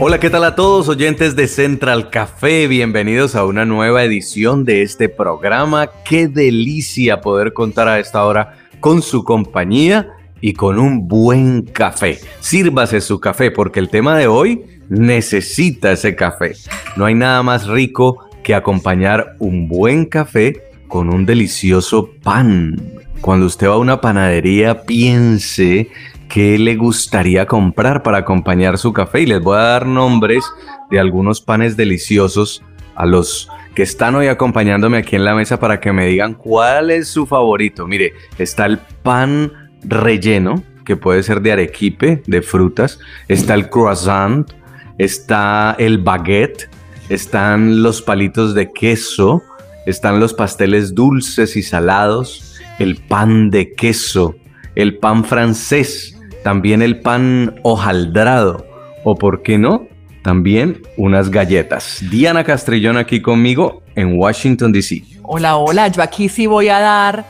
Hola, ¿qué tal a todos oyentes de Central Café? Bienvenidos a una nueva edición de este programa. Qué delicia poder contar a esta hora con su compañía y con un buen café. Sírvase su café porque el tema de hoy necesita ese café. No hay nada más rico que acompañar un buen café con un delicioso pan cuando usted va a una panadería, piense qué le gustaría comprar para acompañar su café. Y les voy a dar nombres de algunos panes deliciosos a los que están hoy acompañándome aquí en la mesa para que me digan cuál es su favorito. Mire, está el pan relleno, que puede ser de arequipe, de frutas. Está el croissant, está el baguette, están los palitos de queso, están los pasteles dulces y salados el pan de queso, el pan francés, también el pan hojaldrado o, por qué no, también unas galletas. Diana Castrillón aquí conmigo en Washington, D.C. Hola, hola, yo aquí sí voy a dar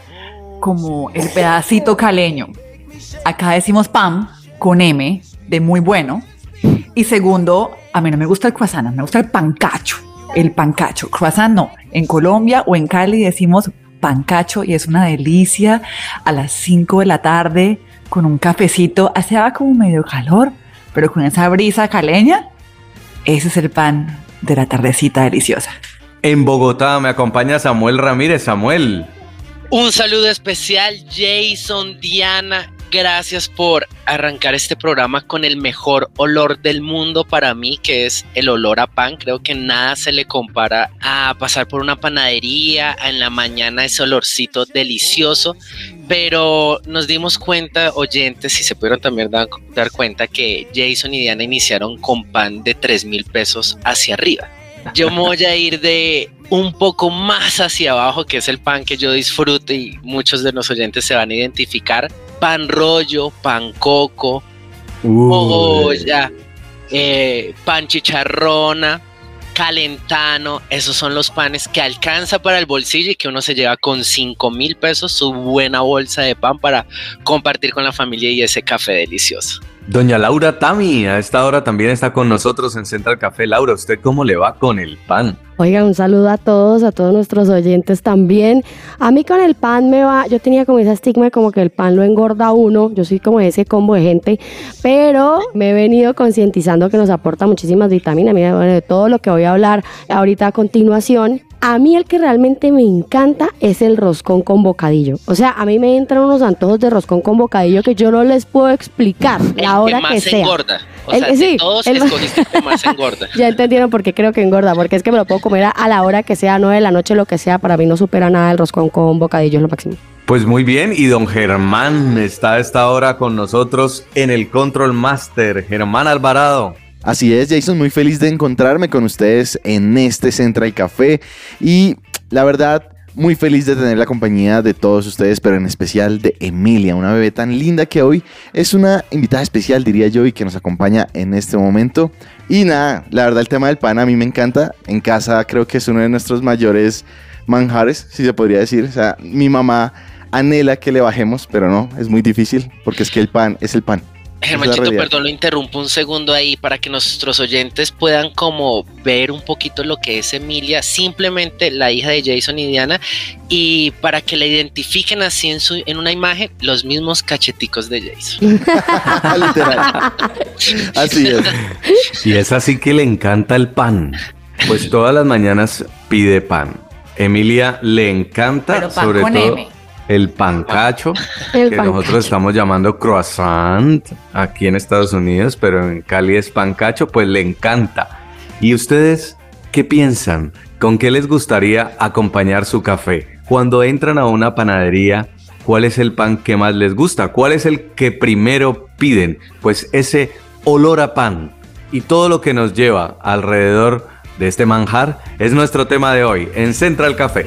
como el pedacito caleño. Acá decimos pan con M de muy bueno. Y segundo, a mí no me gusta el croissant, me gusta el pancacho. El pancacho, croissant no. En Colombia o en Cali decimos pancacho y es una delicia a las 5 de la tarde con un cafecito. Hacía como medio calor, pero con esa brisa caleña, ese es el pan de la tardecita deliciosa. En Bogotá me acompaña Samuel Ramírez. Samuel. Un saludo especial, Jason, Diana gracias por arrancar este programa con el mejor olor del mundo para mí, que es el olor a pan. Creo que nada se le compara a pasar por una panadería en la mañana, ese olorcito delicioso. Pero nos dimos cuenta, oyentes, si se pudieron también dar, dar cuenta, que Jason y Diana iniciaron con pan de 3 mil pesos hacia arriba. Yo me voy a ir de un poco más hacia abajo, que es el pan que yo disfruto y muchos de los oyentes se van a identificar. Pan rollo, pan coco, mogolla, eh, pan chicharrona, calentano. Esos son los panes que alcanza para el bolsillo y que uno se lleva con 5 mil pesos su buena bolsa de pan para compartir con la familia y ese café delicioso. Doña Laura Tami, a esta hora también está con nosotros en Central Café. Laura, ¿usted cómo le va con el pan? Oiga, un saludo a todos, a todos nuestros oyentes también. A mí con el pan me va, yo tenía como esa estigma como que el pan lo engorda uno, yo soy como ese combo de gente, pero me he venido concientizando que nos aporta muchísimas vitaminas. Mira, bueno, de todo lo que voy a hablar ahorita a continuación, a mí el que realmente me encanta es el roscón con bocadillo. O sea, a mí me entran unos antojos de roscón con bocadillo que yo no les puedo explicar la hora que, más sea. engorda. O sea, de todos el, escogiste que más engorda. ya entendieron por qué creo que engorda, porque es que me lo puedo comer a, la hora que sea, nueve de la noche, lo que sea. Para mí no supera nada el roscón con bocadillo, es lo máximo. Pues muy bien, y don Germán está a esta hora con nosotros en el Control Master. Germán Alvarado. Así es, Jason, muy feliz de encontrarme con ustedes en este Central Café y la verdad, muy feliz de tener la compañía de todos ustedes, pero en especial de Emilia, una bebé tan linda que hoy es una invitada especial, diría yo, y que nos acompaña en este momento. Y nada, la verdad el tema del pan a mí me encanta. En casa creo que es uno de nuestros mayores manjares, si se podría decir. O sea, mi mamá anhela que le bajemos, pero no, es muy difícil porque es que el pan es el pan. Germanchito, perdón, lo interrumpo un segundo ahí para que nuestros oyentes puedan como ver un poquito lo que es Emilia, simplemente la hija de Jason y Diana, y para que la identifiquen así en, su, en una imagen, los mismos cacheticos de Jason. Literal. así es. Y es así que le encanta el pan. Pues todas las mañanas pide pan. Emilia le encanta, sobre todo el pancacho, que nosotros estamos llamando croissant aquí en Estados Unidos, pero en Cali es pancacho, pues le encanta. ¿Y ustedes qué piensan? ¿Con qué les gustaría acompañar su café? Cuando entran a una panadería, ¿cuál es el pan que más les gusta? ¿Cuál es el que primero piden? Pues ese olor a pan y todo lo que nos lleva alrededor de este manjar es nuestro tema de hoy en Central Café.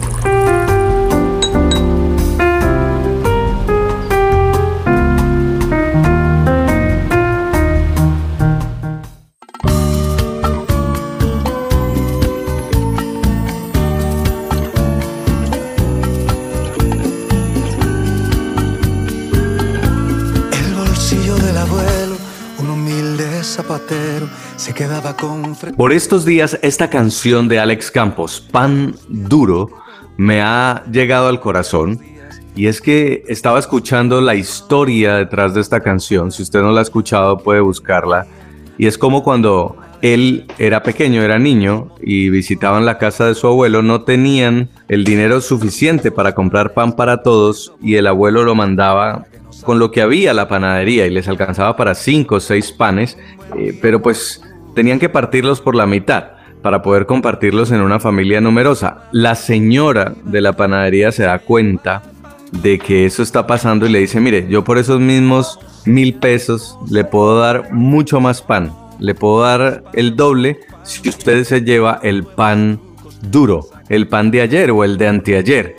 Por estos días, esta canción de Alex Campos, Pan Duro, me ha llegado al corazón. Y es que estaba escuchando la historia detrás de esta canción. Si usted no la ha escuchado, puede buscarla. Y es como cuando él era pequeño, era niño, y visitaban la casa de su abuelo, no tenían el dinero suficiente para comprar pan para todos y el abuelo lo mandaba con lo que había la panadería y les alcanzaba para cinco o seis panes, eh, pero pues tenían que partirlos por la mitad para poder compartirlos en una familia numerosa. La señora de la panadería se da cuenta de que eso está pasando y le dice, mire, yo por esos mismos mil pesos le puedo dar mucho más pan, le puedo dar el doble si usted se lleva el pan duro, el pan de ayer o el de anteayer.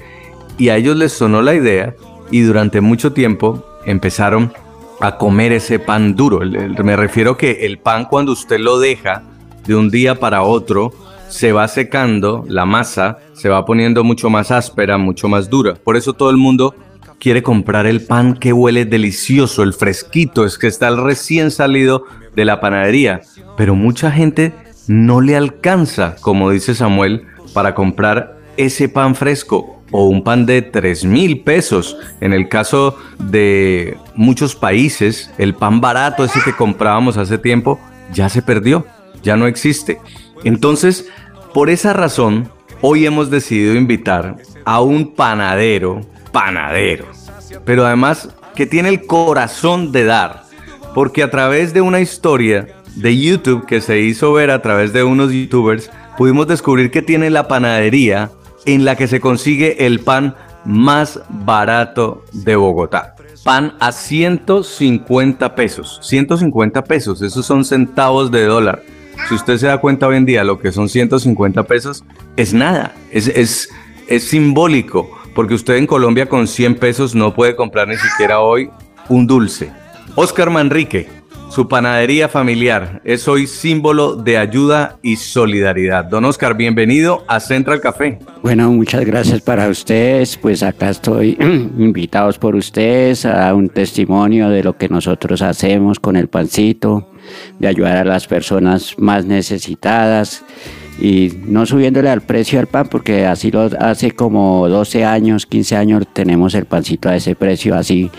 Y a ellos les sonó la idea y durante mucho tiempo empezaron a comer ese pan duro. Me refiero que el pan cuando usted lo deja de un día para otro, se va secando, la masa se va poniendo mucho más áspera, mucho más dura. Por eso todo el mundo quiere comprar el pan que huele delicioso, el fresquito, es que está recién salido de la panadería. Pero mucha gente no le alcanza, como dice Samuel, para comprar ese pan fresco o un pan de 3 mil pesos. En el caso de muchos países, el pan barato, ese que comprábamos hace tiempo, ya se perdió, ya no existe. Entonces, por esa razón, hoy hemos decidido invitar a un panadero, panadero, pero además que tiene el corazón de dar, porque a través de una historia de YouTube que se hizo ver a través de unos youtubers, pudimos descubrir que tiene la panadería en la que se consigue el pan más barato de Bogotá. Pan a 150 pesos. 150 pesos, esos son centavos de dólar. Si usted se da cuenta hoy en día lo que son 150 pesos, es nada, es, es, simbólico, porque usted en Colombia con 100 pesos no puede comprar ni siquiera hoy un dulce. Oscar Manrique, su panadería familiar es hoy símbolo de ayuda y solidaridad. Don Oscar, bienvenido a Central Café. Bueno, muchas gracias para ustedes. Pues acá estoy invitados por ustedes a un testimonio de lo que nosotros hacemos con el pancito, de ayudar a las personas más necesitadas y no subiéndole al precio al pan porque así lo hace como 12 años, 15 años tenemos el pancito a ese precio así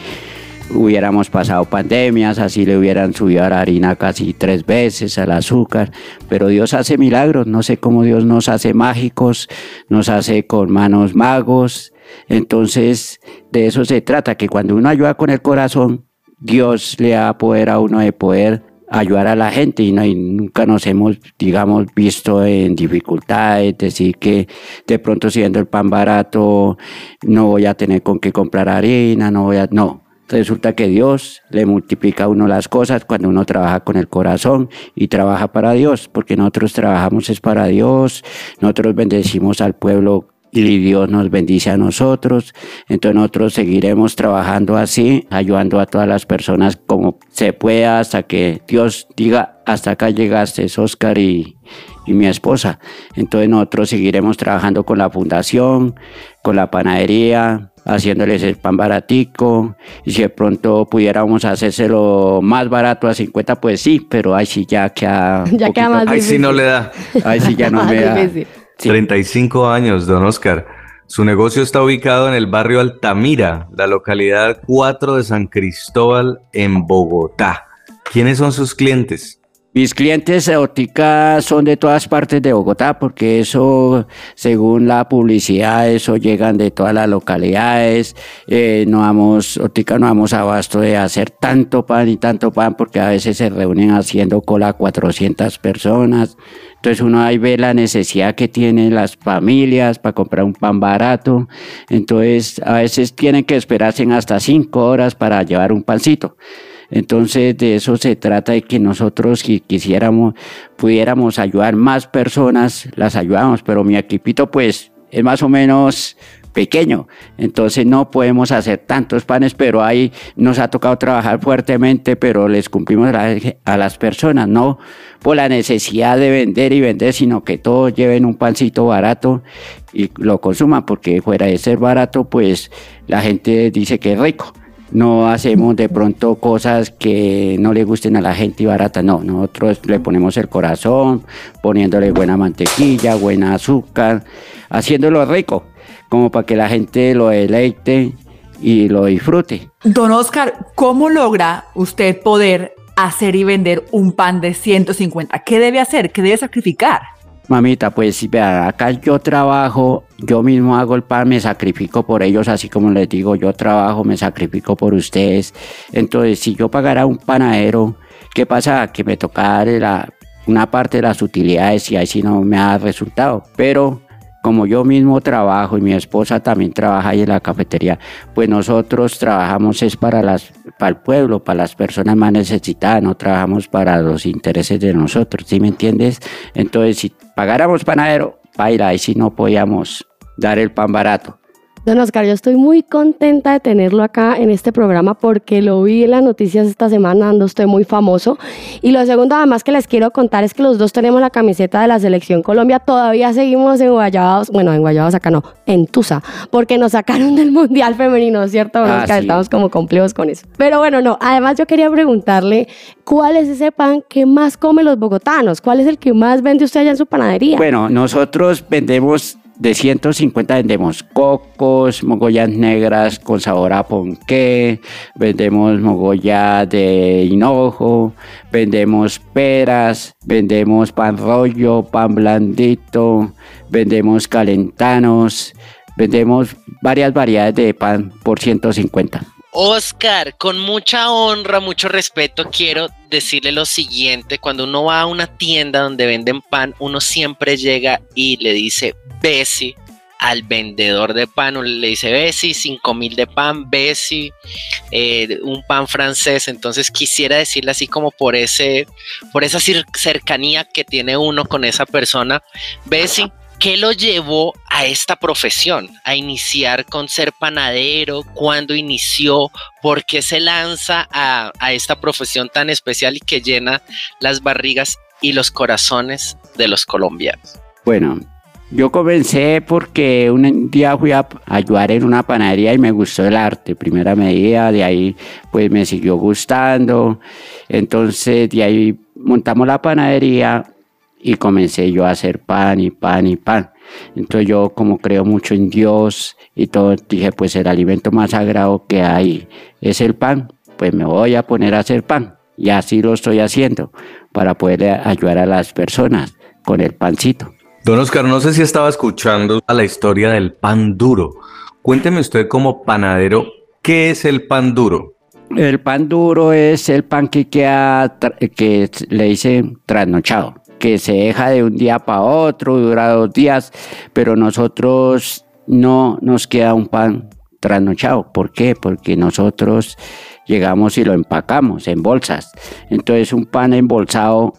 hubiéramos pasado pandemias, así le hubieran subido a la harina casi tres veces, al azúcar, pero Dios hace milagros, no sé cómo Dios nos hace mágicos, nos hace con manos magos, entonces de eso se trata, que cuando uno ayuda con el corazón, Dios le da poder a uno de poder ayudar a la gente y, y nunca nos hemos, digamos, visto en dificultades, decir que de pronto siendo el pan barato no voy a tener con qué comprar harina, no voy a, no, Resulta que Dios le multiplica a uno las cosas cuando uno trabaja con el corazón y trabaja para Dios, porque nosotros trabajamos es para Dios, nosotros bendecimos al pueblo y Dios nos bendice a nosotros. Entonces nosotros seguiremos trabajando así, ayudando a todas las personas como se pueda hasta que Dios diga, hasta acá llegaste, Oscar y, y mi esposa. Entonces nosotros seguiremos trabajando con la fundación, con la panadería, haciéndoles el pan baratico y si de pronto pudiéramos hacérselo más barato a 50 pues sí pero ahí sí ya queda Ya queda más Ahí sí no le da. ahí sí ya no me da. Sí. 35 años, don Oscar. Su negocio está ubicado en el barrio Altamira, la localidad 4 de San Cristóbal, en Bogotá. ¿Quiénes son sus clientes? Mis clientes de óptica son de todas partes de Bogotá, porque eso, según la publicidad, eso llegan de todas las localidades. Eh, no vamos, óptica no vamos abasto de hacer tanto pan y tanto pan, porque a veces se reúnen haciendo cola 400 personas. Entonces uno ahí ve la necesidad que tienen las familias para comprar un pan barato. Entonces a veces tienen que esperarse hasta cinco horas para llevar un pancito. Entonces de eso se trata de que nosotros si quisiéramos, pudiéramos ayudar más personas, las ayudamos, pero mi equipito pues es más o menos pequeño, entonces no podemos hacer tantos panes, pero ahí nos ha tocado trabajar fuertemente, pero les cumplimos a, las personas, no por la necesidad de vender y vender, sino que todos lleven un pancito barato y lo consuman, porque fuera de ser barato, pues la gente dice que es rico no hacemos de pronto cosas que no le gusten a la gente y barata, no, nosotros le ponemos el corazón, poniéndole buena mantequilla, buena azúcar, haciéndolo rico, como para que la gente lo deleite y lo disfrute. Don Oscar, ¿cómo logra usted poder hacer y vender un pan de 150? ¿Qué debe hacer? ¿Qué debe sacrificar? Mamita, pues vea, acá yo trabajo, yo mismo hago el pan, me sacrifico por ellos, así como les digo, yo trabajo, me sacrifico por ustedes. Entonces, si yo pagara un panadero, ¿qué pasa? Que me toca la, una parte de las utilidades y ahí sí no me ha resultado. Pero como yo mismo trabajo y mi esposa también trabaja ahí en la cafetería, pues nosotros trabajamos es para, las, para el pueblo, para las personas más necesitadas, no trabajamos para los intereses de nosotros, ¿sí me entiendes? Entonces, si pagáramos panadero, baila, ahí sí no podíamos dar el pan barato. Don Oscar, yo estoy muy contenta de tenerlo acá en este programa porque lo vi en las noticias esta semana, ando usted muy famoso. Y lo segundo, además, que les quiero contar es que los dos tenemos la camiseta de la Selección Colombia. Todavía seguimos en Guayabados, bueno, en Guayabados acá no, en Tusa, porque nos sacaron del Mundial Femenino, ¿cierto, don ah, Oscar? Estamos como complejos con eso. Pero bueno, no, además yo quería preguntarle, ¿cuál es ese pan que más comen los bogotanos? ¿Cuál es el que más vende usted allá en su panadería? Bueno, nosotros vendemos de 150 vendemos cocos, mogollas negras con sabor a ponqué, vendemos mogolla de hinojo, vendemos peras, vendemos pan rollo, pan blandito, vendemos calentanos, vendemos varias variedades de pan por 150. Oscar, con mucha honra, mucho respeto, quiero decirle lo siguiente. Cuando uno va a una tienda donde venden pan, uno siempre llega y le dice Bessie al vendedor de pan, le dice Bessie, 5 mil de pan, Bessie, eh, un pan francés. Entonces quisiera decirle así como por ese, por esa cercanía que tiene uno con esa persona, Bessie ¿Qué lo llevó a esta profesión? A iniciar con ser panadero, cuándo inició, por qué se lanza a, esta profesión tan especial y que llena las barrigas y los corazones de los colombianos. Bueno, yo comencé porque un día fui a ayudar en una panadería y me gustó el arte, primera medida, de ahí pues me siguió gustando, entonces de ahí montamos la panadería y comencé yo a hacer pan y pan y pan. Entonces yo como creo mucho en Dios y todo, dije pues el alimento más sagrado que hay es el pan, pues me voy a poner a hacer pan. Y así lo estoy haciendo para poder ayudar a las personas con el pancito. Don Oscar, no sé si estaba escuchando a la historia del pan duro. Cuénteme usted como panadero, ¿qué es el pan duro? El pan duro es el pan que, queda, que le dicen trasnochado que se deja de un día para otro, dura dos días, pero nosotros no nos queda un pan trasnochado. ¿Por qué? Porque nosotros llegamos y lo empacamos en bolsas. Entonces un pan embolsado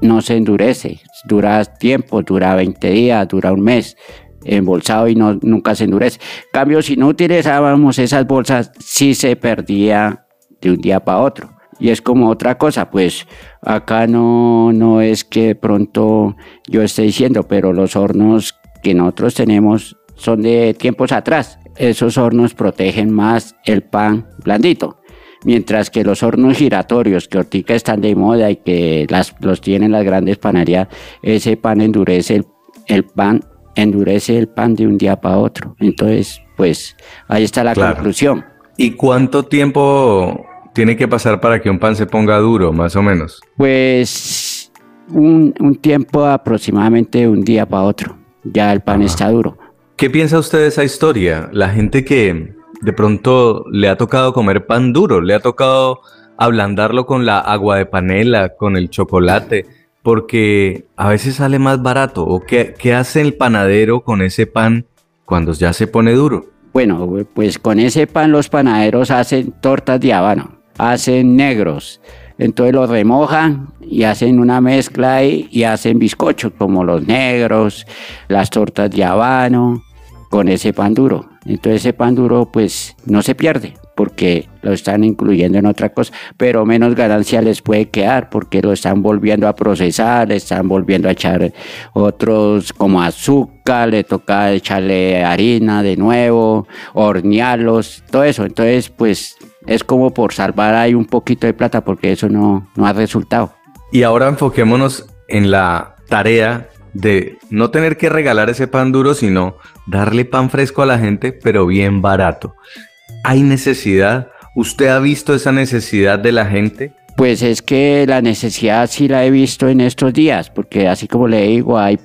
no se endurece, dura tiempo, dura 20 días, dura un mes embolsado y no, nunca se endurece. cambio, si no utilizábamos esas bolsas, sí se perdía de un día para otro y es como otra cosa, pues acá no, no es que pronto yo esté diciendo, pero los hornos que nosotros tenemos son de tiempos atrás. Esos hornos protegen más el pan blandito. Mientras que los hornos giratorios que ahorita están de moda y que las, los tienen las grandes panaderías, ese pan endurece el, el pan, endurece el pan de un día para otro. Entonces, pues ahí está la conclusión. ¿Y cuánto tiempo tiene que pasar para que un pan se ponga duro, más o menos? Pues un, un tiempo aproximadamente un día para otro. Ya el pan Ajá. está duro. ¿Qué piensa usted de esa historia? La gente que de pronto le ha tocado comer pan duro, le ha tocado ablandarlo con la agua de panela, con el chocolate, porque a veces sale más barato. ¿O qué, qué hace el panadero con ese pan cuando ya se pone duro? Bueno, pues con ese pan los panaderos hacen tortas de habano, hacen negros. Entonces los remojan y hacen una mezcla ahí y hacen bizcochos como los negros, las tortas de habano, con ese pan duro. Entonces ese pan duro pues no se pierde porque lo están incluyendo en otra cosa, pero menos ganancia les puede quedar porque lo están volviendo a procesar, le están volviendo a echar otros como azúcar, le toca echarle harina de nuevo, hornearlos, todo eso. Entonces pues es como por salvar ahí un poquito de plata porque eso no, no ha resultado. Y ahora enfoquémonos en la tarea de no tener que regalar ese pan duro, sino darle pan fresco a la gente, pero bien barato. ¿Hay necesidad? ¿Usted ha visto esa necesidad de la gente? Pues es que la necesidad sí la he visto en estos días, porque así como le digo, hay,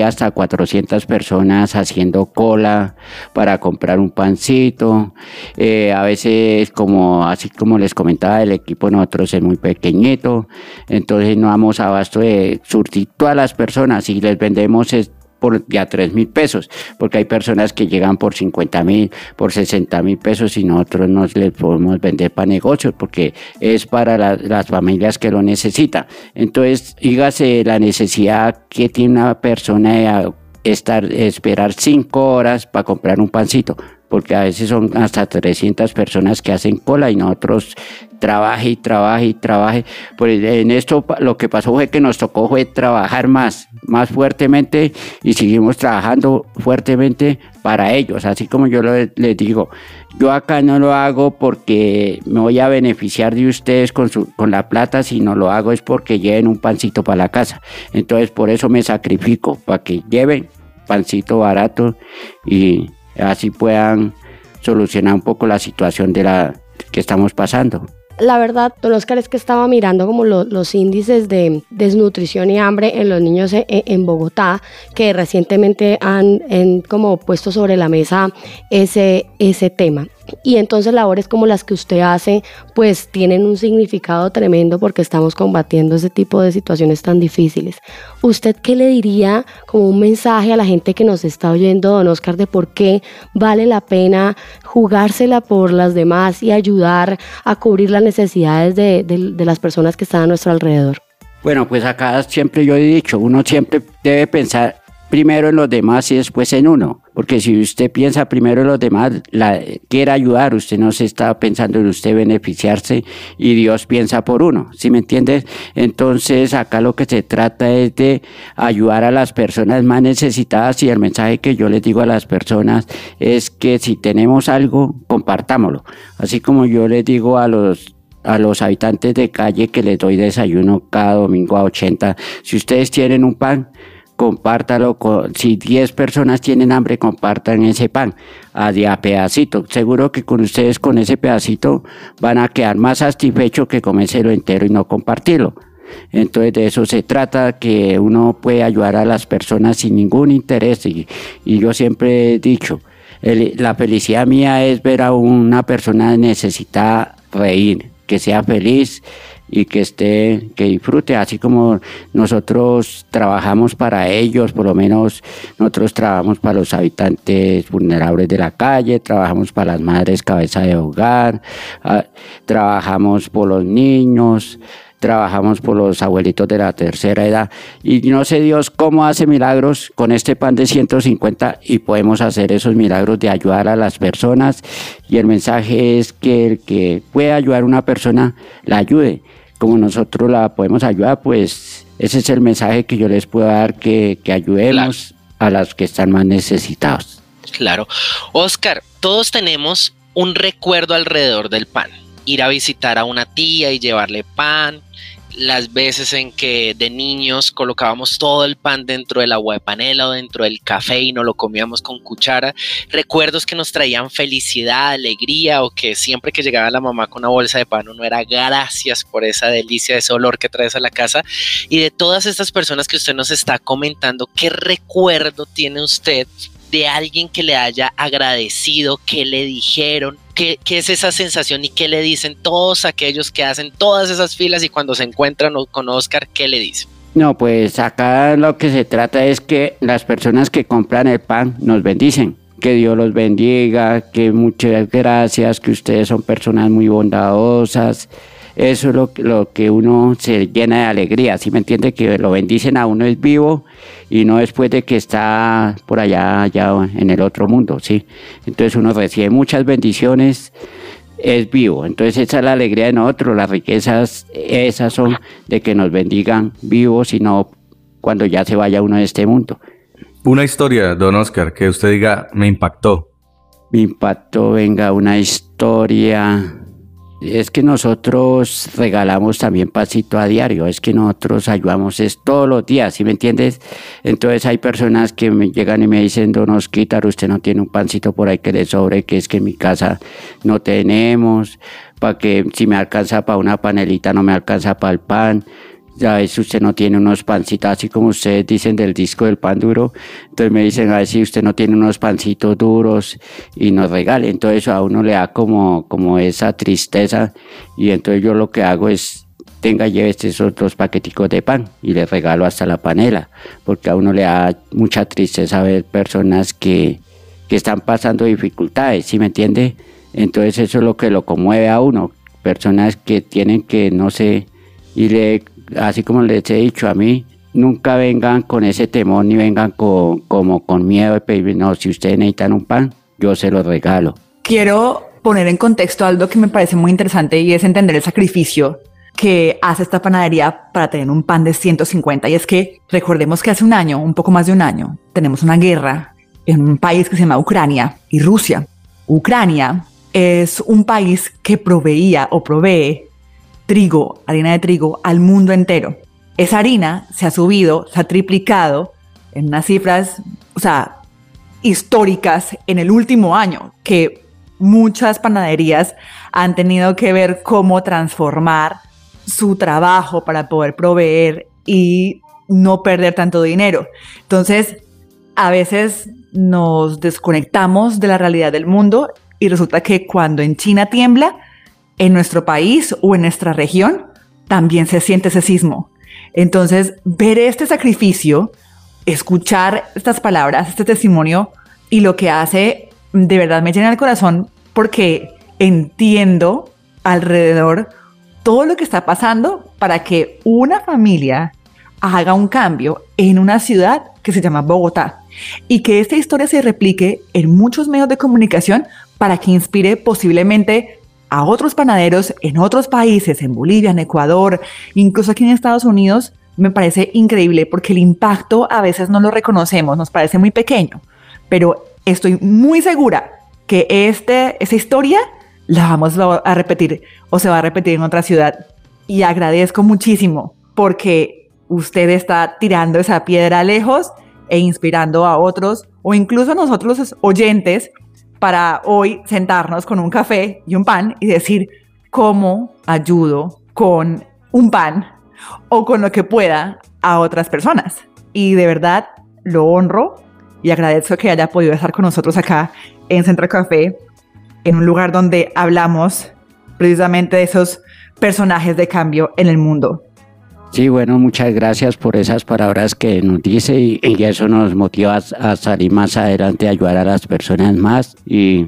hasta 400 personas haciendo cola para comprar un pancito. Eh, a veces, como así como les comentaba, el equipo nosotros es muy pequeñito, entonces no damos abasto de surtir todas las personas y les vendemos por ya 3 mil pesos, porque hay personas que llegan por 50 mil, por 60 mil pesos y nosotros no les podemos vender para negocios porque es para la- las familias que lo necesitan. Entonces, dígase la necesidad que tiene una persona de estar, esperar 5 horas para comprar un pancito, porque a veces son hasta 300 personas que hacen cola y nosotros trabaje y trabaje y trabaje. Pues en esto lo que pasó fue que nos tocó fue trabajar más, más fuertemente y seguimos trabajando fuertemente para ellos. Así como yo les digo, yo acá no lo hago porque me voy a beneficiar de ustedes con, su, con la plata, sino lo hago es porque lleven un pancito para la casa. Entonces por eso me sacrifico, para que lleven pancito barato y así puedan solucionar un poco la situación de la que estamos pasando. La verdad, don Oscar, es que estaba mirando como lo- los índices de desnutrición y hambre en los niños e- e- en, Bogotá, que recientemente han, han como puesto sobre la mesa ese, ese tema. Y entonces labores como las que usted hace, pues tienen un significado tremendo porque estamos combatiendo ese tipo de situaciones tan difíciles. ¿Usted qué le diría como un mensaje a la gente que nos está oyendo, don Oscar, de por qué vale la pena jugársela por las demás y ayudar a cubrir las necesidades de, de- las personas que están a nuestro alrededor? Bueno, pues acá siempre yo he dicho, uno siempre debe pensar primero en los demás y después en uno, porque si usted piensa primero en los demás, quiere ayudar, usted no se está pensando en usted beneficiarse y Dios piensa por uno, ¿sí me entiendes? Entonces acá lo que se trata es de ayudar a las personas más necesitadas y el mensaje que yo les digo a las personas es que si tenemos algo, compartámoslo, así como yo les digo a los a los habitantes de calle que les doy desayuno cada domingo a 80. Si ustedes tienen un pan, compártalo. Con, si 10 personas tienen hambre, compartan ese pan a, a pedacito. Seguro que con ustedes con ese pedacito van a quedar más satisfechos que comérselo entero y no compartirlo. Entonces de eso se trata, que uno puede ayudar a las personas sin ningún interés. Y, y yo siempre he dicho, la felicidad mía es ver a una persona necesitada reír, que sea feliz y que esté, que disfrute, así como nosotros trabajamos para ellos, por lo menos nosotros trabajamos para los habitantes vulnerables de la calle, trabajamos para las madres cabeza de hogar, ah, trabajamos por los niños, trabajamos por los abuelitos de la tercera edad. Y no sé Dios cómo hace milagros con este pan de 150 y podemos hacer esos milagros de ayudar a las personas. Y el mensaje es que el que puede ayudar a una persona la ayude. Como nosotros la podemos ayudar pues ese es el mensaje que yo les puedo dar que, que ayudemos a las que están más necesitados. Claro. Oscar, todos tenemos un recuerdo alrededor del pan. Ir a visitar a una tía y llevarle pan, las veces en que de niños colocábamos todo el pan dentro del agua de panela o dentro del café y no lo comíamos con cuchara. Recuerdos que nos traían felicidad, alegría o que siempre que llegaba la mamá con una bolsa de pan uno era gracias por esa delicia, ese olor que traes a la casa. Y de todas estas personas que usted nos está comentando, ¿qué recuerdo tiene usted de alguien que le haya agradecido, que le dijeron, qué, es esa sensación y qué le dicen todos aquellos que hacen todas esas filas y cuando se encuentran con Oscar, ¿qué le dicen? No, pues acá lo que se trata es que las personas que compran el pan nos bendicen. Que Dios los bendiga, que muchas gracias, que ustedes son personas muy bondadosas, eso es lo, lo, que uno se llena de alegría, ¿sí me entiende? Que lo bendicen a uno es vivo y no después de que está por allá, allá en el otro mundo, ¿sí? Entonces uno recibe muchas bendiciones, es vivo. Entonces esa es la alegría de nosotros, las riquezas esas son de que nos bendigan vivos y no cuando ya se vaya uno de este mundo. Una historia, don Oscar, que usted diga, me impactó. Me impactó, venga, una historia es que nosotros regalamos también pasito a diario, es que nosotros ayudamos es todos los días, ¿sí me entiendes? Entonces hay personas que me llegan y me dicen, don Osquitar, usted no tiene un pancito por ahí que le sobre, que es que en mi casa no tenemos, para que si me alcanza para una panelita no me alcanza para el pan a veces usted no tiene unos pancitos, así como ustedes dicen del disco del pan duro, entonces me dicen a ver si usted no tiene unos pancitos duros y nos regale, entonces a uno le da como, como esa tristeza y entonces yo lo que hago es tenga lleve esos dos paqueticos de pan y le regalo hasta la panela, porque a uno le da mucha tristeza ver personas que, que están pasando dificultades, ¿sí me entiende? Entonces eso es lo que lo conmueve a uno, personas que tienen que, no sé, y le así como les he dicho a mí, nunca vengan con ese temor ni vengan con, como con miedo de pedir, no, si ustedes necesitan un pan, yo se lo regalo. Quiero poner en contexto algo que me parece muy interesante y es entender el sacrificio que hace esta panadería para tener un pan de 150. Y es que recordemos que hace un año, un poco más de un año, tenemos una guerra en un país que se llama Ucrania y Rusia. Ucrania es un país que proveía o provee trigo, harina de trigo, al mundo entero. Esa harina se ha subido, se ha triplicado en unas cifras, o sea, históricas en el último año, que muchas panaderías han tenido que ver cómo transformar su trabajo para poder proveer y no perder tanto dinero. Entonces, a veces nos desconectamos de la realidad del mundo y resulta que cuando en China tiembla, en nuestro país o en nuestra región, también se siente ese sismo. Entonces, ver este sacrificio, escuchar estas palabras, este testimonio y lo que hace, de verdad me llena el corazón porque entiendo alrededor todo lo que está pasando para que una familia haga un cambio en una ciudad que se llama Bogotá y que esta historia se replique en muchos medios de comunicación para que inspire posiblemente a otros panaderos en otros países, en Bolivia, en Ecuador, incluso aquí en Estados Unidos, me parece increíble porque el impacto a veces no lo reconocemos, nos parece muy pequeño, pero estoy muy segura que este, esa historia la vamos a repetir o se va a repetir en otra ciudad. Y agradezco muchísimo porque usted está tirando esa piedra lejos e inspirando a otros o incluso a nosotros oyentes para hoy sentarnos con un café y un pan y decir cómo ayudo con un pan o con lo que pueda a otras personas. Y de verdad lo honro y agradezco que haya podido estar con nosotros acá en Centro Café, en un lugar donde hablamos precisamente de esos personajes de cambio en el mundo. Sí, bueno, muchas gracias por esas palabras que nos dice y, eso nos motiva a, salir más adelante, a ayudar a las personas más y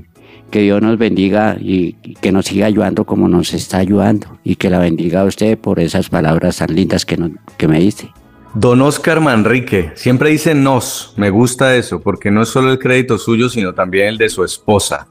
que Dios nos bendiga y, que nos siga ayudando como nos está ayudando y que la bendiga a usted por esas palabras tan lindas que, que me dice. Don Oscar Manrique, siempre dice nos, me gusta eso, porque no es solo el crédito suyo, sino también el de su esposa.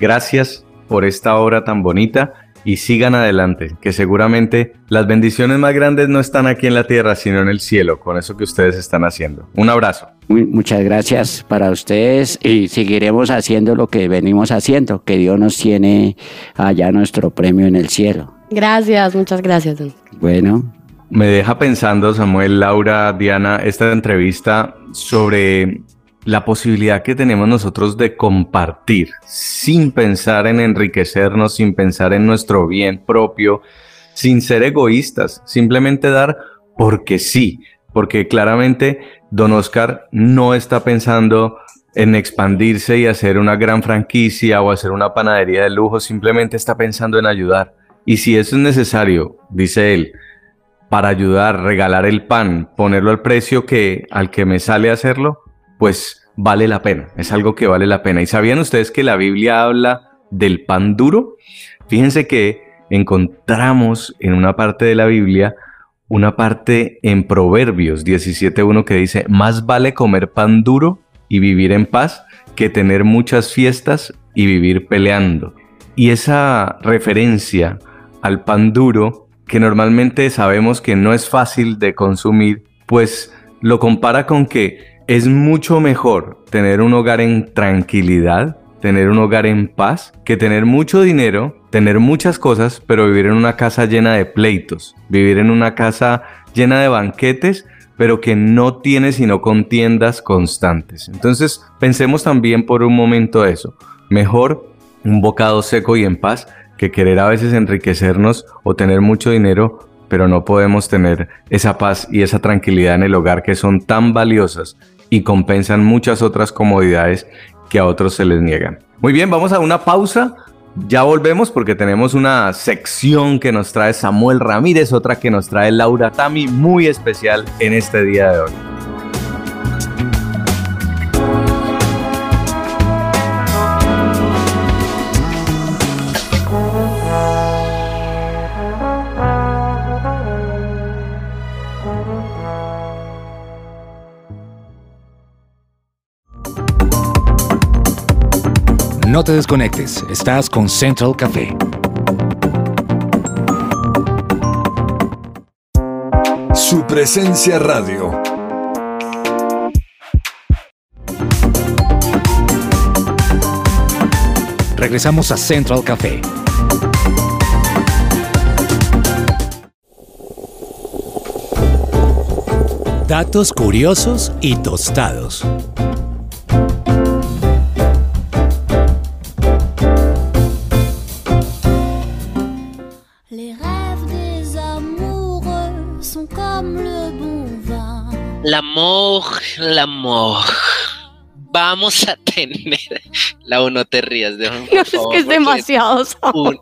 Gracias por esta obra tan bonita y sigan adelante, que seguramente las bendiciones más grandes no están aquí en la tierra, sino en el cielo, con eso que ustedes están haciendo. Un abrazo. muchas gracias para ustedes y seguiremos haciendo lo que venimos haciendo, que Dios nos tiene allá nuestro premio en el cielo. Gracias, muchas gracias. Bueno, me deja pensando, Samuel, Laura, Diana, esta entrevista sobre la posibilidad que tenemos nosotros de compartir sin pensar en enriquecernos, sin pensar en nuestro bien propio, sin ser egoístas, simplemente dar porque sí, porque claramente Don Oscar no está pensando en expandirse y hacer una gran franquicia o hacer una panadería de lujo, simplemente está pensando en ayudar. Y si eso es necesario, dice él, para ayudar, regalar el pan, ponerlo al precio que al que me sale hacerlo, pues vale la pena, es algo que vale la pena. ¿Y sabían ustedes que la Biblia habla del pan duro? Fíjense que encontramos en una parte de la Biblia una parte en Proverbios 17.1 que dice, más vale comer pan duro y vivir en paz que tener muchas fiestas y vivir peleando. Y esa referencia al pan duro que normalmente sabemos que no es fácil de consumir, pues lo compara con que es mucho mejor tener un hogar en tranquilidad, tener un hogar en paz, que tener mucho dinero, tener muchas cosas, pero vivir en una casa llena de pleitos, vivir en una casa llena de banquetes, pero que no tiene sino contiendas constantes. Entonces pensemos también por un momento eso. Mejor un bocado seco y en paz que querer a veces enriquecernos o tener mucho dinero, pero no podemos tener esa paz y esa tranquilidad en el hogar que son tan valiosas y compensan muchas otras comodidades que a otros se les niegan. Muy bien, vamos a una pausa. Ya volvemos porque tenemos una sección que nos trae Samuel Ramírez, otra que nos trae Laura Tami, muy especial en este día de hoy. No te desconectes, estás con Central Café. Su presencia radio. Regresamos a Central Café. Datos curiosos y tostados. Vin. L'amor, l'amor. Vamos a tener. La uno te rías de No, es que es demasiado un-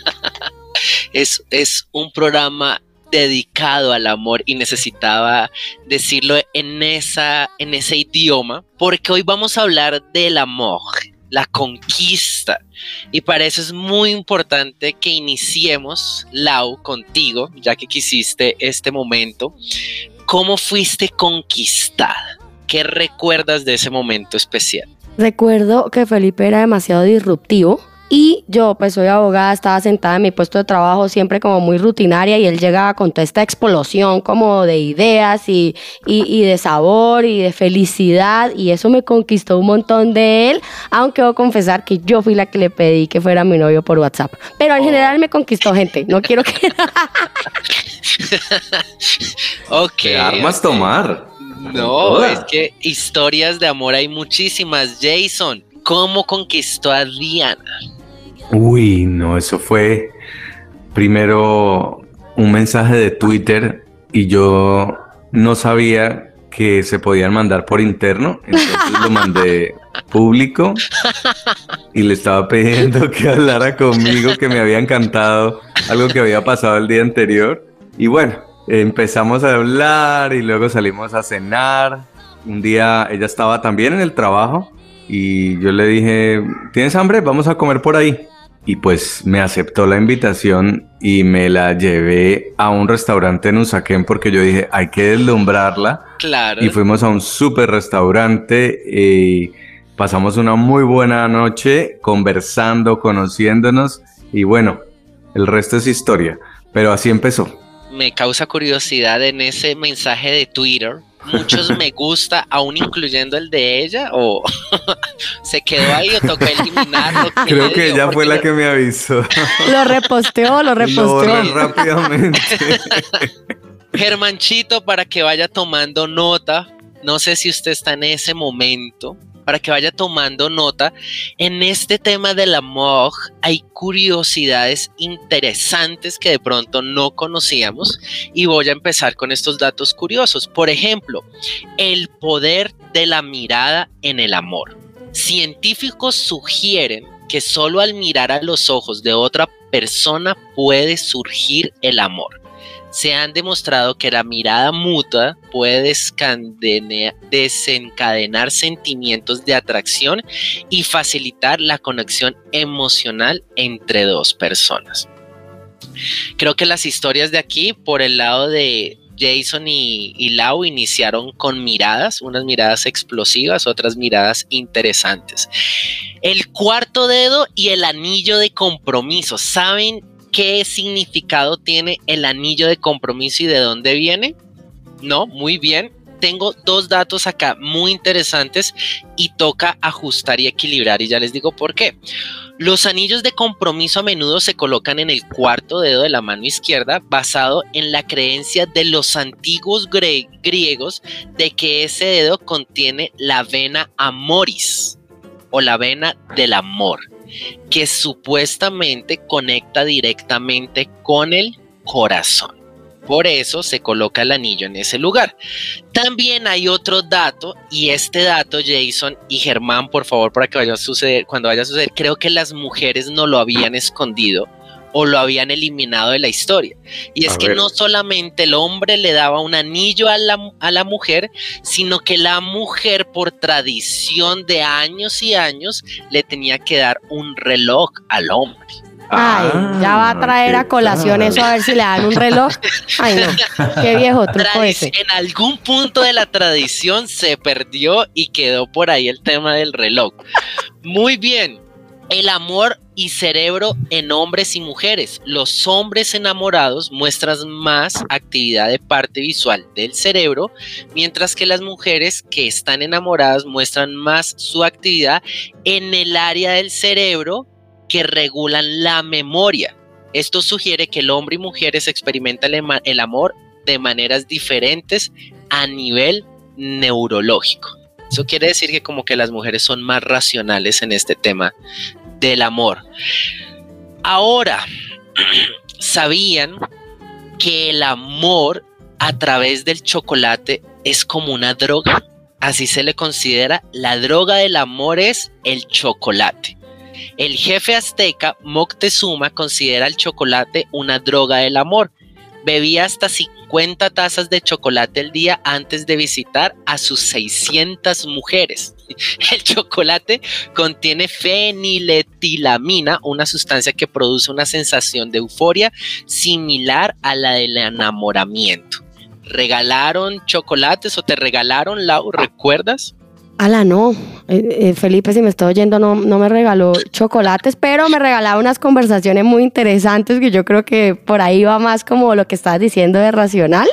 es, es un programa dedicado al amor y necesitaba decirlo en, esa, en ese idioma, porque hoy vamos a hablar del amor, la conquista. Y para eso es muy importante que iniciemos, Lau, contigo, ya que quisiste este momento. ¿Cómo fuiste conquistada? ¿Qué recuerdas de ese momento especial? Recuerdo que Felipe era demasiado disruptivo y yo pues soy abogada, estaba sentada en mi puesto de trabajo siempre como muy rutinaria y él llegaba con toda esta explosión como de ideas y, y, y de sabor y de felicidad y eso me conquistó un montón de él, aunque debo confesar que yo fui la que le pedí que fuera mi novio por WhatsApp. Pero en general me conquistó gente, no quiero que... Ok. ¿Qué armas tomar? No, es que historias de amor hay muchísimas. Jason, ¿cómo conquistó a Diana? Uy, no, eso fue primero un mensaje de Twitter y yo no sabía que se podían mandar por interno, entonces lo mandé público y le estaba pidiendo que hablara conmigo, que me había encantado algo que había pasado el día anterior. Y bueno, empezamos a hablar y luego salimos a cenar. Un día ella estaba también en el trabajo y yo le dije, ¿tienes hambre? Vamos a comer por ahí. Y pues me aceptó la invitación y me la llevé a un restaurante en Usaquén porque yo dije, hay que deslumbrarla. Claro. Y fuimos a un súper restaurante y pasamos una muy buena noche conversando, conociéndonos y bueno, el resto es historia. Pero así empezó. Me causa curiosidad en ese mensaje de Twitter. Muchos me gusta, aún incluyendo el de ella, o se quedó ahí o toca eliminarlo. ¿Qué Creo que ella fue la lo- que me avisó. Lo reposteó, lo Lo reposteó. rápidamente. Germanchito, para que vaya tomando nota, no sé si usted está en ese momento, para que vaya tomando nota, en este tema del amor hay curiosidades interesantes que de pronto no conocíamos y voy a empezar con estos datos curiosos. Por ejemplo, el poder de la mirada en el amor. Científicos sugieren que solo al mirar a los ojos de otra persona puede surgir el amor se han demostrado que la mirada mutua puede desencadenar sentimientos de atracción y facilitar la conexión emocional entre dos personas. Creo que las historias de aquí, por el lado de Jason y, y Lau, iniciaron con miradas, unas miradas explosivas, otras miradas interesantes. El cuarto dedo y el anillo de compromiso. ¿Saben qué significado tiene el anillo de compromiso y de dónde viene? No, muy bien. Tengo dos datos acá muy interesantes y toca ajustar y equilibrar y ya les digo por qué. Los anillos de compromiso a menudo se colocan en el cuarto dedo de la mano izquierda basado en la creencia de los antiguos griegos de que ese dedo contiene la vena amoris o la vena del amor que supuestamente conecta directamente con el corazón. Por eso se coloca el anillo en ese lugar. También hay otro dato, y este dato, Jason y Germán, por favor, para que vaya a suceder, cuando vaya a suceder, creo que las mujeres no lo habían escondido o lo habían eliminado de la historia. Y es A que ver. no solamente el hombre le daba un anillo a la, a la mujer, sino que la mujer, por tradición de años y años, le tenía que dar un reloj al hombre. Ay, ya va a traer a colación eso a ver si le dan un reloj. Ay, no. Qué viejo truco ese. En algún punto de la tradición se perdió y quedó por ahí el tema del reloj. Muy bien. El amor y cerebro en hombres y mujeres. Los hombres enamorados muestran más actividad de parte visual del cerebro, mientras que las mujeres que están enamoradas muestran más su actividad en el área del cerebro que regulan la memoria. Esto sugiere que el hombre y mujeres experimentan el el amor de maneras diferentes a nivel neurológico. Eso quiere decir que como que las mujeres son más racionales en este tema del amor. Ahora, ¿sabían que el amor a través del chocolate es como una droga? Así se le considera. La droga del amor es el chocolate. El jefe azteca Moctezuma considera el chocolate una droga del amor. Bebía hasta 50 tazas de chocolate al día antes de visitar a sus 600 mujeres. El chocolate contiene feniletilamina, una sustancia que produce una sensación de euforia similar a la del enamoramiento. ¿Regalaron chocolates o te regalaron, Lau? ¿Recuerdas? Ala, no. Eh, eh, Felipe, si me estoy oyendo, no, no me regaló chocolates, pero me regalaba unas conversaciones muy interesantes que yo creo que por ahí va más como lo que estabas diciendo de racional,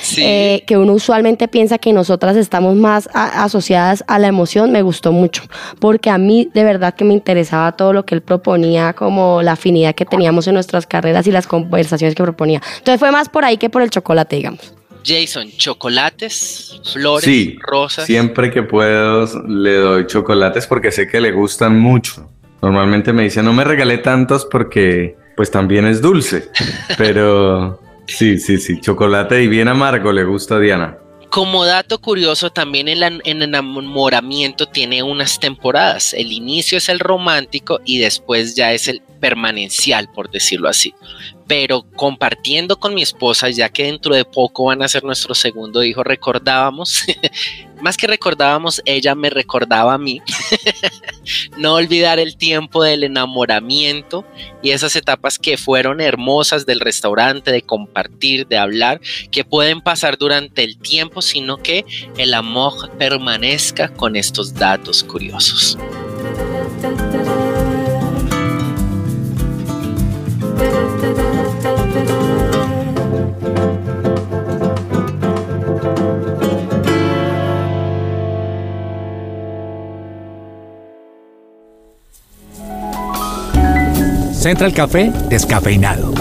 Sí. eh, que uno usualmente piensa que nosotras estamos más a- asociadas a la emoción. Me gustó mucho, porque a mí de verdad que me interesaba todo lo que él proponía, como la afinidad que teníamos en nuestras carreras y las conversaciones que proponía. Entonces fue más por ahí que por el chocolate, digamos. Jason, chocolates, flores, Sí, rosas. siempre que puedo le doy chocolates porque sé que le gustan mucho. Normalmente me dice, no me regalé tantos porque pues también es dulce. Pero sí, sí, sí, chocolate y bien amargo le gusta a Diana. Como dato curioso, también el, el enamoramiento tiene unas temporadas. El inicio es el romántico y después ya es el permanencial, por decirlo así. Pero compartiendo con mi esposa, ya que dentro de poco van a ser nuestro segundo hijo, recordábamos, más que recordábamos, ella me recordaba a mí, no olvidar el tiempo del enamoramiento y esas etapas que fueron hermosas del restaurante, de compartir, de hablar, que pueden pasar durante el tiempo, sino que el amor permanezca con estos datos curiosos. Central Café descafeinado.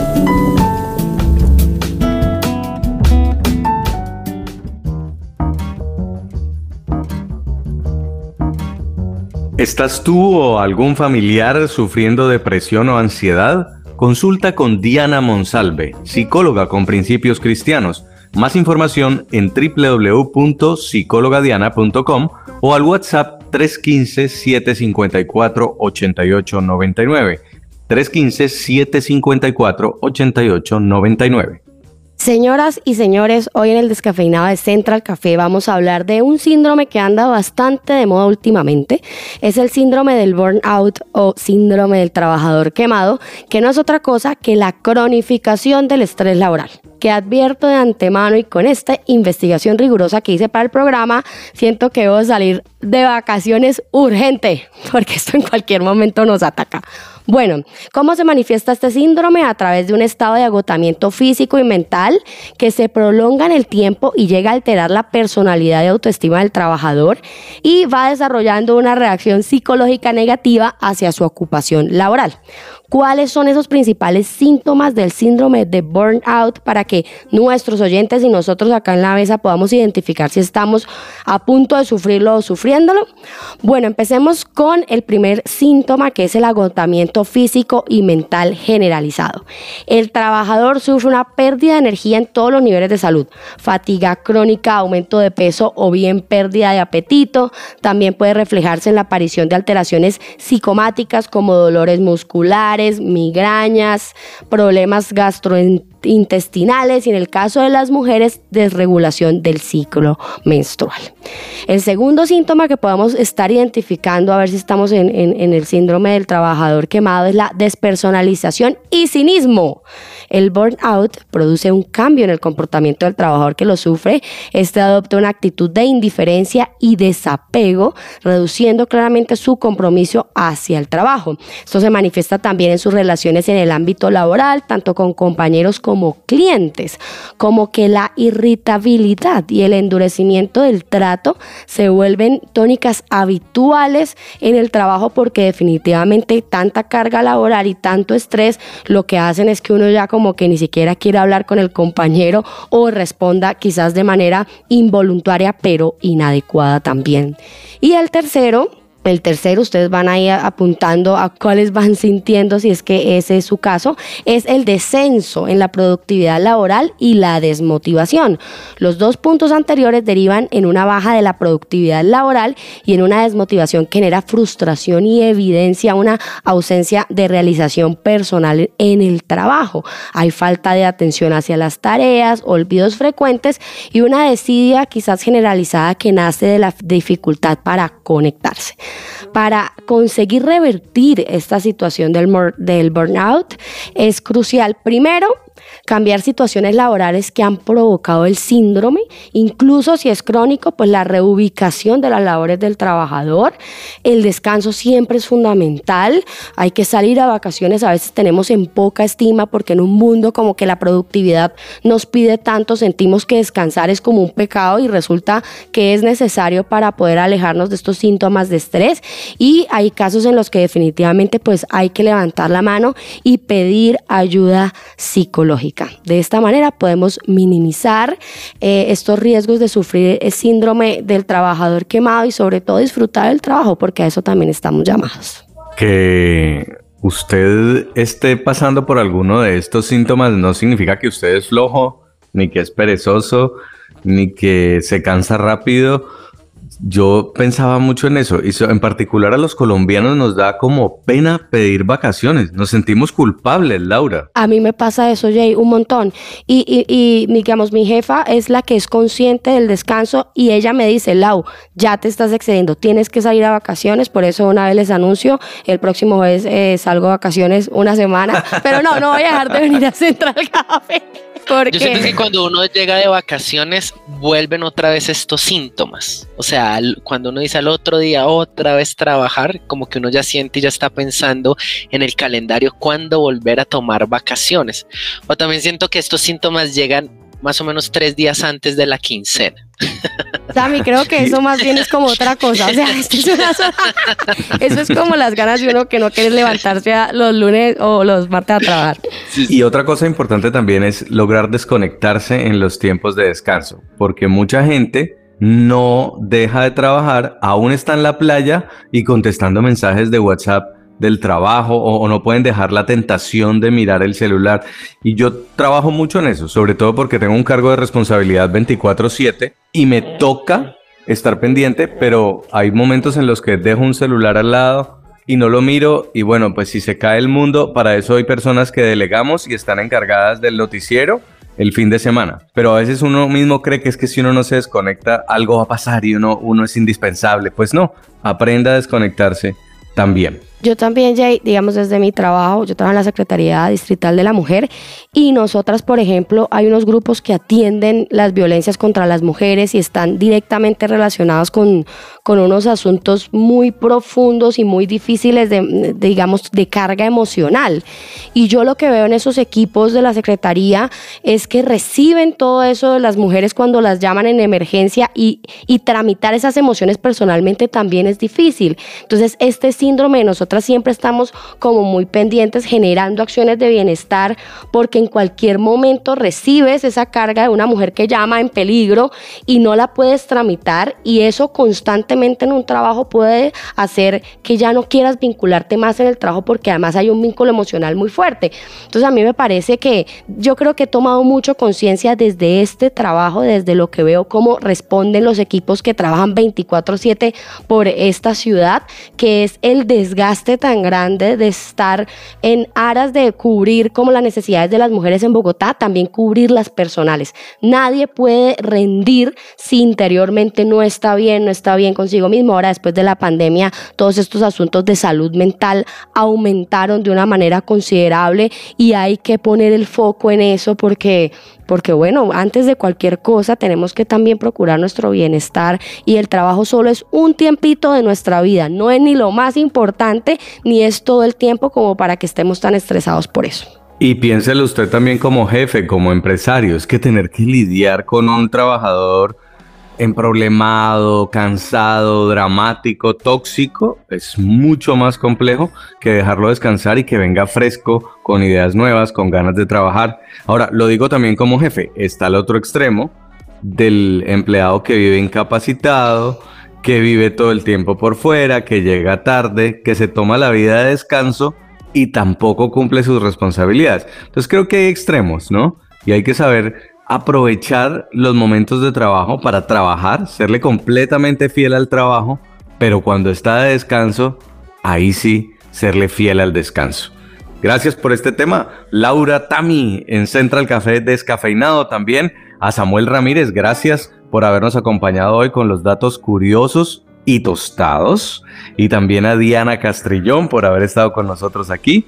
¿Estás tú o algún familiar sufriendo depresión o ansiedad? Consulta con Diana Monsalve, psicóloga con principios cristianos. Más información en www.psicologadiana.com o al WhatsApp 315-754-8899. 315-754-8899. Señoras y señores, hoy en el descafeinado de Central Café vamos a hablar de un síndrome que anda bastante de moda últimamente. Es el síndrome del burnout o síndrome del trabajador quemado, que no es otra cosa que la cronificación del estrés laboral que advierto de antemano y con esta investigación rigurosa que hice para el programa, siento que debo salir de vacaciones urgente, porque esto en cualquier momento nos ataca. Bueno, ¿cómo se manifiesta este síndrome? A través de un estado de agotamiento físico y mental que se prolonga en el tiempo y llega a alterar la personalidad y autoestima del trabajador y va desarrollando una reacción psicológica negativa hacia su ocupación laboral cuáles son esos principales síntomas del síndrome de burnout para que nuestros oyentes y nosotros acá en la mesa podamos identificar si estamos a punto de sufrirlo o sufriéndolo. Bueno, empecemos con el primer síntoma que es el físico y mental generalizado. El trabajador sufre una pérdida de energía en todos los niveles de salud, fatiga crónica, aumento de peso o bien pérdida de apetito. También puede reflejarse en la aparición de alteraciones psicomáticas como dolores musculares, migrañas, problemas gastrointestinales y en el caso de las mujeres, desregulación del ciclo menstrual. El segundo síntoma que podemos estar identificando, a ver si estamos en, en el síndrome del trabajador quemado, es la despersonalización y cinismo. El burnout produce un cambio en el comportamiento del trabajador que lo sufre. Este adopta una actitud de indiferencia y desapego, reduciendo claramente su compromiso hacia el trabajo. Esto se manifiesta también en sus relaciones en el ámbito laboral, tanto con compañeros clientes, como que la irritabilidad y el endurecimiento del trato se vuelven tónicas habituales en el trabajo porque definitivamente tanta carga laboral y tanto estrés lo que hacen es que uno ya como que ni siquiera quiere hablar con el compañero o responda quizás de manera involuntaria pero inadecuada también. Y el tercero el tercero, ustedes van a ir apuntando a cuáles van sintiendo, si es que ese es su caso, es el descenso en la productividad laboral y la desmotivación. Los dos puntos anteriores derivan en una baja de la productividad laboral y en una desmotivación que genera frustración y evidencia una ausencia de realización personal en el trabajo. Hay falta de atención hacia las tareas, olvidos frecuentes y una desidia quizás generalizada que nace de la dificultad para conectarse para conseguir revertir esta situación del, del burnout es crucial, primero, cambiar situaciones laborales que han provocado el síndrome, incluso si es crónico, pues la reubicación de las labores del trabajador. El descanso siempre es fundamental, hay que salir a vacaciones, a veces tenemos en poca estima porque en un mundo como que la productividad nos pide tanto, sentimos que descansar es como un pecado y resulta que es necesario para poder alejarnos de estos síntomas de estrés y hay casos en los que definitivamente pues hay que levantar la mano y pedir ayuda psicológica. De esta manera podemos minimizar eh, estos riesgos de sufrir el síndrome del trabajador quemado y sobre todo disfrutar del trabajo, porque a eso también estamos llamados. Que usted esté pasando por alguno de estos síntomas no significa que usted es flojo, ni que es perezoso, ni que se cansa rápido yo pensaba mucho en eso y en particular a los colombianos nos da como pena pedir vacaciones. Nos sentimos culpables, Laura. A mí me pasa eso, Jay, un montón. Y, y, y digamos, mi jefa es la que es consciente del descanso y ella me dice, Lau, ya te estás excediendo, tienes que salir a vacaciones. Por eso una vez les anuncio, el próximo mes eh, salgo a vacaciones una semana. Pero no, no voy a dejar de venir a Central Café. Yo siento que cuando uno llega de vacaciones vuelven otra vez estos síntomas. O sea, cuando uno dice al otro día otra vez trabajar, como que uno ya siente y ya está pensando en el calendario cuándo volver a tomar vacaciones. O también siento que estos síntomas llegan más o menos tres días antes de la quincena. Tami, creo que eso más bien es como otra cosa. O sea, esto es una eso es como las ganas de uno que no quiere levantarse a los lunes o los martes a trabajar. Y otra cosa importante también es lograr desconectarse en los tiempos de descanso, porque mucha gente no deja de trabajar, aún está en la playa y contestando mensajes de WhatsApp del trabajo o, o no pueden dejar la tentación de mirar el celular. Y yo trabajo mucho en eso, sobre todo porque tengo un cargo de responsabilidad 24/7 y me toca estar pendiente, pero hay momentos en los que dejo un celular al lado y no lo miro y bueno, pues si se cae el mundo, para eso hay personas que delegamos y están encargadas del noticiero el fin de semana. Pero a veces uno mismo cree que es que si uno no se desconecta, algo va a pasar y uno, uno es indispensable. Pues no, aprenda a desconectarse también. Yo también, Jay, digamos desde mi trabajo, yo trabajo en la Secretaría Distrital de la Mujer y nosotras, por ejemplo, hay unos grupos que atienden las violencias contra las mujeres y están directamente relacionados con, con unos asuntos muy profundos y muy difíciles de, digamos, de carga emocional. Y yo lo que veo en esos equipos de la Secretaría es que reciben todo eso de las mujeres cuando las llaman en emergencia y, y tramitar esas emociones personalmente también es difícil. Entonces, este síndrome de nosotros nosotras siempre estamos como muy pendientes generando acciones de bienestar porque en cualquier momento recibes esa carga de una mujer que llama en peligro y no la puedes tramitar y eso constantemente en un trabajo puede hacer que ya no quieras vincularte más en el trabajo porque además hay un vínculo emocional muy fuerte. Entonces a mí me parece que yo creo que he tomado mucho conciencia desde este trabajo, desde lo que veo cómo responden los equipos que trabajan 24/7 por esta ciudad, que es el desgaste tan grande de estar en aras de cubrir como las necesidades de las mujeres en Bogotá, también cubrir las personales. Nadie puede rendir si interiormente no está bien, no está bien consigo mismo. Ahora, después de la pandemia, todos estos asuntos de salud mental aumentaron de una manera considerable y hay que poner el foco en eso porque porque bueno, antes de cualquier cosa tenemos que también procurar nuestro bienestar y el trabajo solo es un tiempito de nuestra vida, no es ni lo más importante ni es todo el tiempo como para que estemos tan estresados por eso. Y piénselo usted también como jefe, como empresario, es que tener que lidiar con un trabajador emproblemado, cansado, dramático, tóxico, es mucho más complejo que dejarlo descansar y que venga fresco, con ideas nuevas, con ganas de trabajar. Ahora, lo digo también como jefe, está al otro extremo del empleado que vive incapacitado, que vive todo el tiempo por fuera, que llega tarde, que se toma la vida de descanso y tampoco cumple sus responsabilidades. Entonces creo que hay extremos, ¿no? Y hay que saber aprovechar los momentos de trabajo para trabajar, serle completamente fiel al trabajo, pero cuando está de descanso, ahí sí, serle fiel al descanso. Gracias por este tema. Laura Tami en Central Café Descafeinado también. A Samuel Ramírez, gracias por habernos acompañado hoy con los datos curiosos y tostados. Y también a Diana Castrillón por haber estado con nosotros aquí.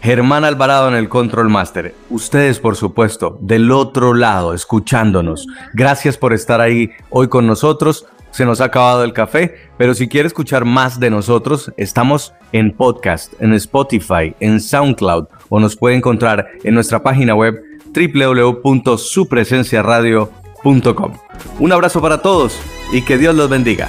Germán Alvarado en el Control Master. Ustedes, por supuesto, del otro lado, escuchándonos. Gracias por estar ahí hoy con nosotros. Se nos ha acabado el café, pero si quiere escuchar más de nosotros, estamos en podcast, en Spotify, en SoundCloud o nos puede encontrar en nuestra página web www.supresenciaradio.com. Un abrazo para todos y que Dios los bendiga.